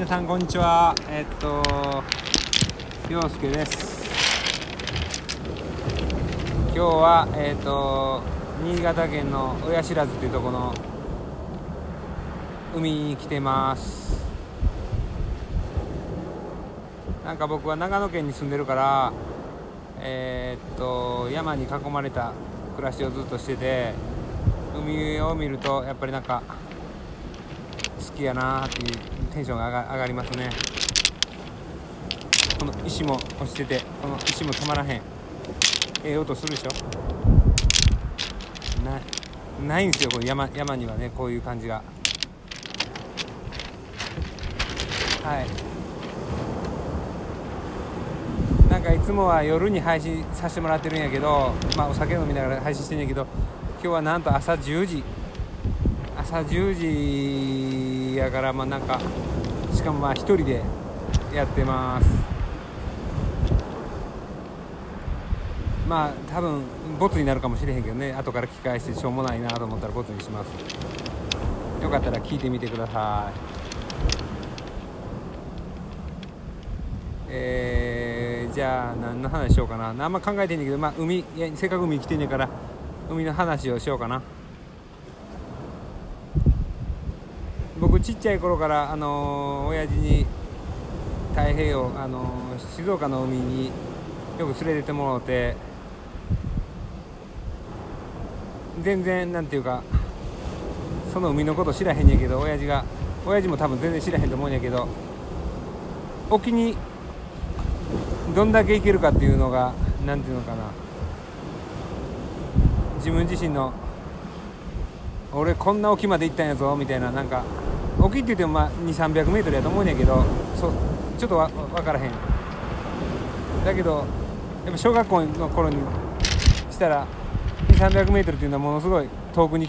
皆さんこんにちは。えっと陽介です。今日はえっと新潟県の親知らずというところの海に来てます。なんか僕は長野県に住んでるからえーっと山に囲まれた暮らしをずっとしてて海を見るとやっぱりなんか好きやなーっていうテンションが上が上がりますね。この石も落ちててこの石も止まらへん。ええ音するでしょ？ないないんですよこれ。山山にはねこういう感じが。はい。なんかいつもは夜に配信させてもらってるんやけどまあお酒飲みながら配信してんやけど今日はなんと朝10時。朝10時やからまあなんかしかもまあ一人でやってます。まあ多分ボツになるかもしれへんけどね。後から聞き返してしょうもないなと思ったらボツにします。よかったら聞いてみてください。えー、じゃあ何の話しようかな。あんま考えてんねんけどまあ海いやせっかく海来てんねんから海の話をしようかな。僕ちっちゃい頃からあのー親父に太平洋、あの静岡の海によく連れてってもらって全然なんていうかその海のこと知らへんねんけど親父が親父も多分全然知らへんと思うんやけど沖にどんだけ行けるかっていうのがなんていうのかな。自分自身の俺こんな沖まで行ったんやぞみたいななんか沖って言ってもまあ2 3 0 0メートルやと思うんやけどそちょっとわ分からへん。だけどやっぱ小学校の頃にしたら2 3 0 0メートルっていうのはものすごい遠くに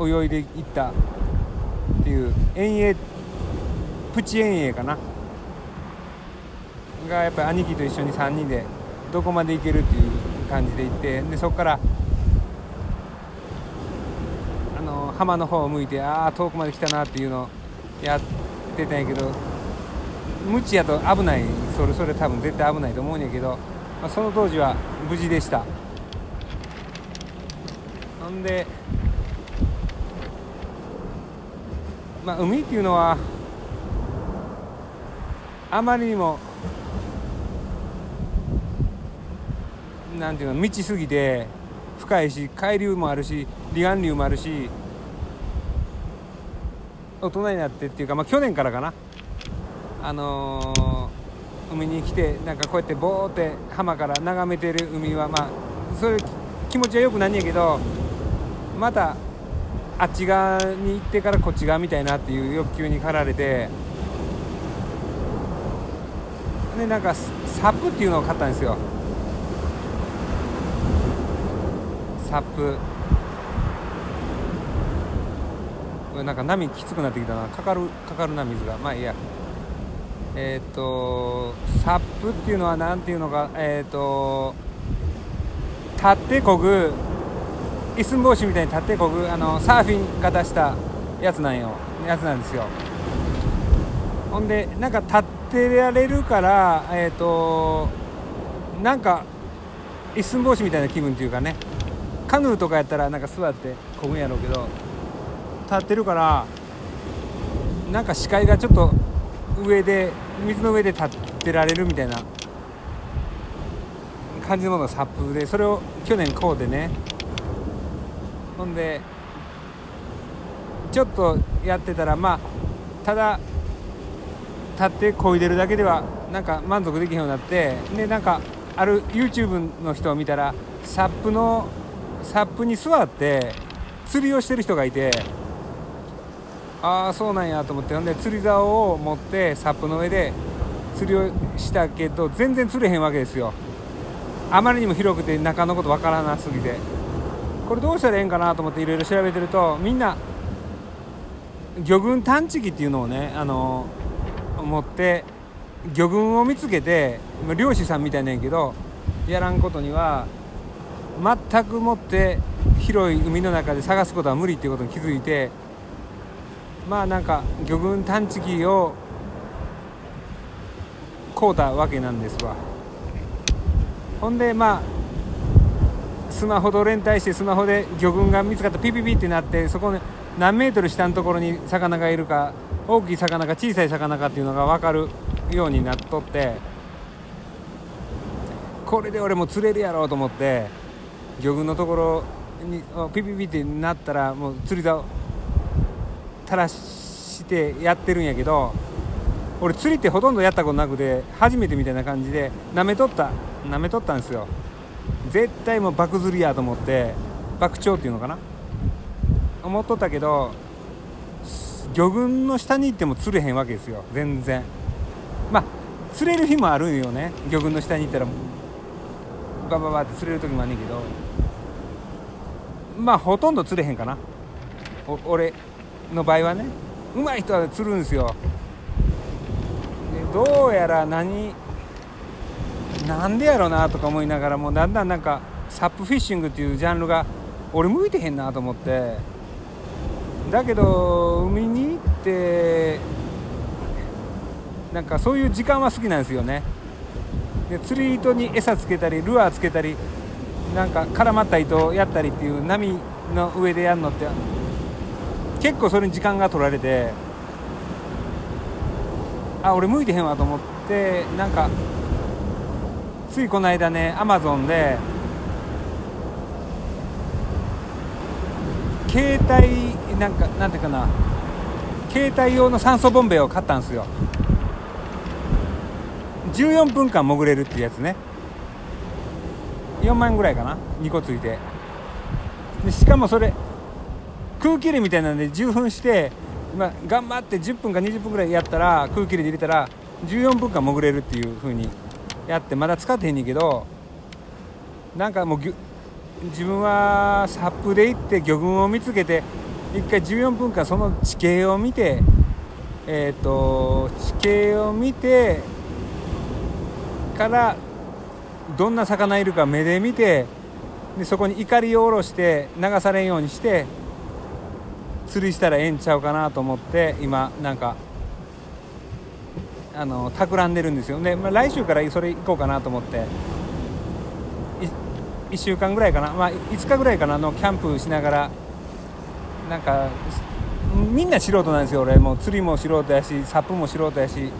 泳いでいったっていう遠泳プチ遠泳かな。がやっぱり兄貴と一緒に3人でどこまで行けるっていう感じで行ってでそこからあの浜の方を向いてああ遠くまで来たなっていうのをやってたんやけど無知やと危ない。それそれ多分絶対危ないと思うんやけど、まあ、その当時は無事でした。ほんでまあ海っていうのはあまりにもなんていうの満ちすぎて深いし海流もあるし離岸流もあるし大人になってっていうか、まあ、去年からかな。あのー海に来てなんかこうやってボーって浜から眺めてる海はまあそういう気持ちはよくなんやけどまたあっち側に行ってからこっち側みたいなっていう欲求に駆られてでなんかサップっていうのを買ったんですよ。サップこれなんか波きつくなってきたな。かかるかかるな水が。まあいいや。えっ、とサップっていうのは何ていうのか。えっ、と立ってこぐ一寸法師みたいに立ってこぐあのサーフィン型したやつなんよ。やつなんですよ。ほんでなんか立ってられるからえっ、となんか一寸法師みたいな気分っていうかね。カヌーとかやったらなんか座ってこぐんやろうけど。立ってるからなんか視界がちょっと上で水の上で立ってられるみたいな感じのものがサップでそれを去年こうでね。ほんでちょっとやってたらまあただ立って漕いでるだけではなんか満足できへんようになってでなんかある YouTube の人を見たらサップのサップに座って釣りをしてる人がいてああそうなんやと思って。ほんで釣り竿を持ってサップの上で釣りをしたけど全然釣れへんわけですよ。あまりにも広くて中のことわからなすぎて。これどうしたらええんかなと思っていろいろ調べてるとみんな魚群探知機っていうのをねあの持って魚群を見つけて漁師さんみたいなんやけどやらんことには全くもって広い海の中で探すことは無理っていうことに気づいてまあなんか魚群探知機を買うたわけなんですわ。ほんでまあスマホと連帯してスマホで魚群が見つかった。ピピピってなってそこに何メートル下のところに魚がいるか大きい魚か小さい魚かっていうのが分かるようになっとって。これで俺も釣れるやろうと思って魚群のところにピピピってなったらもう釣り竿垂らしてやってるんやけど俺釣りってほとんどやったことなくて初めてみたいな感じでなめとったなめとったんですよ。絶対もう爆釣りやと思って爆鳥っていうのかな。思っとったけど魚群の下に行っても釣れへんわけですよ。全然。まあ釣れる日もあるんよね。魚群の下に行ったらバババって釣れる時もあんねんけど。まあほとんど釣れへんかな。俺の場合はねうまい人は釣るんですよ。でどうやら何なんでやろうなとか思いながらもうだんだんなんかサップフィッシングっていうジャンルが俺向いてへんなと思って。だけど海に行ってなんかそういう時間は好きなんですよね。で釣り糸に餌つけたりルアーつけたりなんか絡まった糸をやったりっていう波の上でやるのって結構それに時間が取られてあ俺向いてへんわと思ってなんかついこの間ねアマゾンで携帯なんかなんていうかな携帯用の酸素ボンベを買ったんですよ。14分間潜れるっていうやつね。4万円ぐらいかな2個ついて。でしかもそれ空気入れみたいなんで10分して、まあ、頑張って10分か20分ぐらいやったら空気入れで入れたら14分間潜れるっていう風にやってまだ使ってへんねんけどなんかもう自分はサップで行って魚群を見つけて1回14分間その地形を見てえっ、ー、と地形を見てからどんな魚いるか目で見てでそこに怒りを下ろして流されんようにして釣りしたらええんちゃうかなと思って今なんかあの企んでるんですよ。で、まあ、来週からそれ行こうかなと思って1週間ぐらいかな、まあ、5日ぐらいかなのキャンプしながらなんかみんな素人なんですよ俺も。う釣りも素人やしサップも素人やし。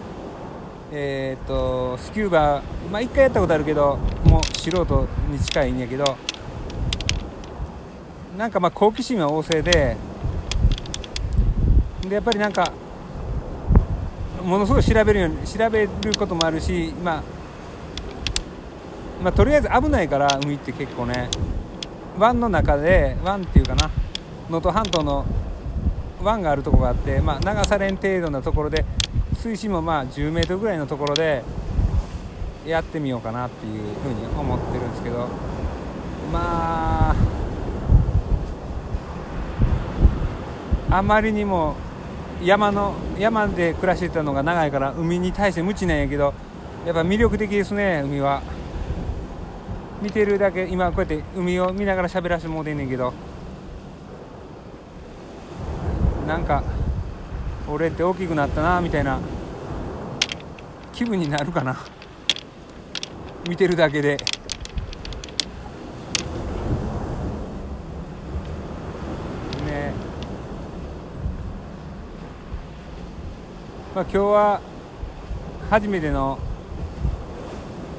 えー、っとスキューバまあ1回やったことあるけどもう素人に近いんやけどなんかまあ好奇心は旺盛ででやっぱりなんかものすごい調べるように調べることもあるし、まあ、まあとりあえず危ないから海って結構ね湾の中で湾っていうかな能登半島の湾があるとこがあって、まあ、流されん程度なところで水深もまあ10メートルぐらいのところでやってみようかなっていうふうに思ってるんですけどまああまりにも山の山で暮らしてたのが長いから海に対して無知なんやけどやっぱ魅力的ですね海は。見てるだけ今こうやって海を見ながら喋らせてもうてんねんけど。なんか俺って大きくなったなみたいな気分になるかな。見てるだけでねまあ今日は初めての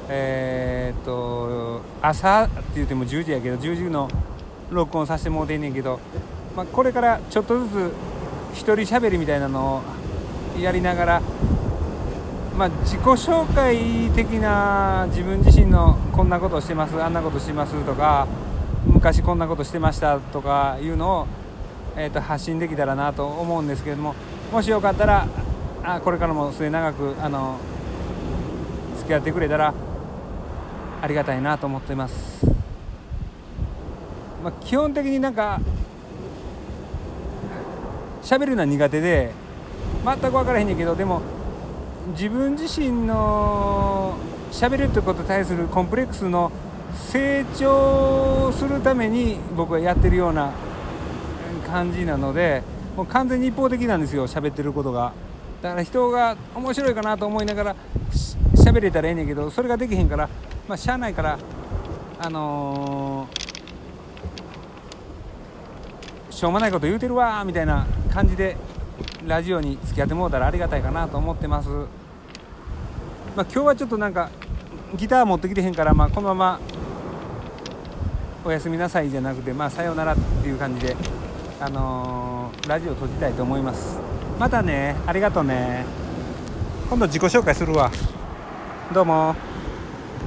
えー、っと朝って言っても10時やけど10時の録音させてもうてんねんけど、まあ、これからちょっとずつ一人喋りみたいなのをやりながら、まあ、自己紹介的な自分自身のこんなことしてますあんなことしてますとか昔こんなことしてましたとかいうのを、えー、と発信できたらなと思うんですけどももしよかったらあこれからも末永くあの付き合ってくれたらありがたいなと思っています、まあ、基本的になんか喋るのは苦手で全く分からへんねんけどでも自分自身の喋るってことに対するコンプレックスの成長するために僕はやってるような感じなのでもう完全に一方的なんですよ喋ってることが。だから人が面白いかなと思いながら喋れたらええねんけどそれができへんからまあしゃあないからあのー、しょうもないこと言うてるわみたいな感じでラジオに付き合ってもうたらありがたいかなと思ってます。まあ今日はちょっとなんかギター持ってきてへんから、まあ、このままおやすみなさいじゃなくて、まあ、さようならっていう感じで、あのー、ラジオ閉じたいと思います。またね。ありがとうね。今度自己紹介するわ。どうも。